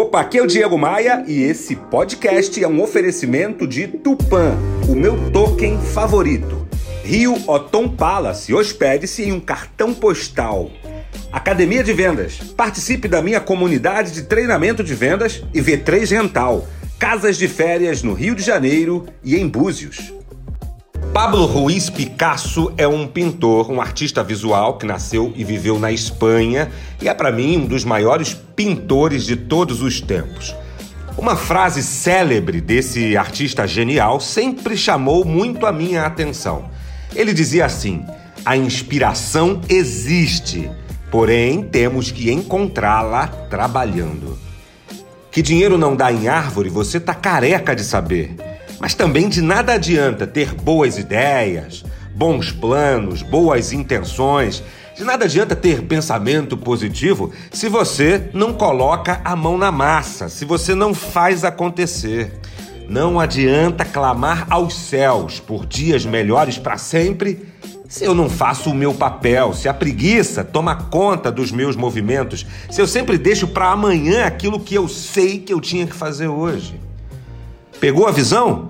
Opa, aqui é o Diego Maia e esse podcast é um oferecimento de Tupan, o meu token favorito. Rio Otom Palace, hospede-se em um cartão postal. Academia de Vendas, participe da minha comunidade de treinamento de vendas e V3 Rental, casas de férias no Rio de Janeiro e em Búzios. Pablo Ruiz Picasso é um pintor, um artista visual que nasceu e viveu na Espanha e é para mim um dos maiores pintores de todos os tempos. Uma frase célebre desse artista genial sempre chamou muito a minha atenção. Ele dizia assim: "A inspiração existe, porém temos que encontrá-la trabalhando." Que dinheiro não dá em árvore, você tá careca de saber. Mas também de nada adianta ter boas ideias, bons planos, boas intenções. De nada adianta ter pensamento positivo se você não coloca a mão na massa, se você não faz acontecer. Não adianta clamar aos céus por dias melhores para sempre se eu não faço o meu papel, se a preguiça toma conta dos meus movimentos, se eu sempre deixo para amanhã aquilo que eu sei que eu tinha que fazer hoje. Pegou a visão?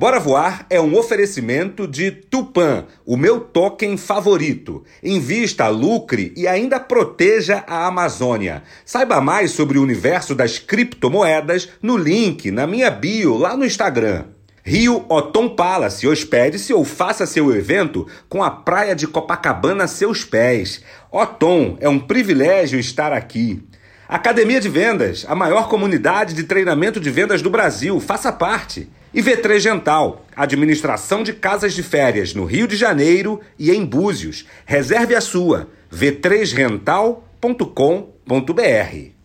Bora Voar é um oferecimento de Tupan, o meu token favorito. Invista, lucre e ainda proteja a Amazônia. Saiba mais sobre o universo das criptomoedas no link na minha bio lá no Instagram. Rio Otom Palace, hospede-se ou faça seu evento com a praia de Copacabana a seus pés. Otom, é um privilégio estar aqui. Academia de Vendas, a maior comunidade de treinamento de vendas do Brasil, faça parte. E V3 Gental, administração de casas de férias no Rio de Janeiro e em Búzios. Reserve a sua, v3rental.com.br.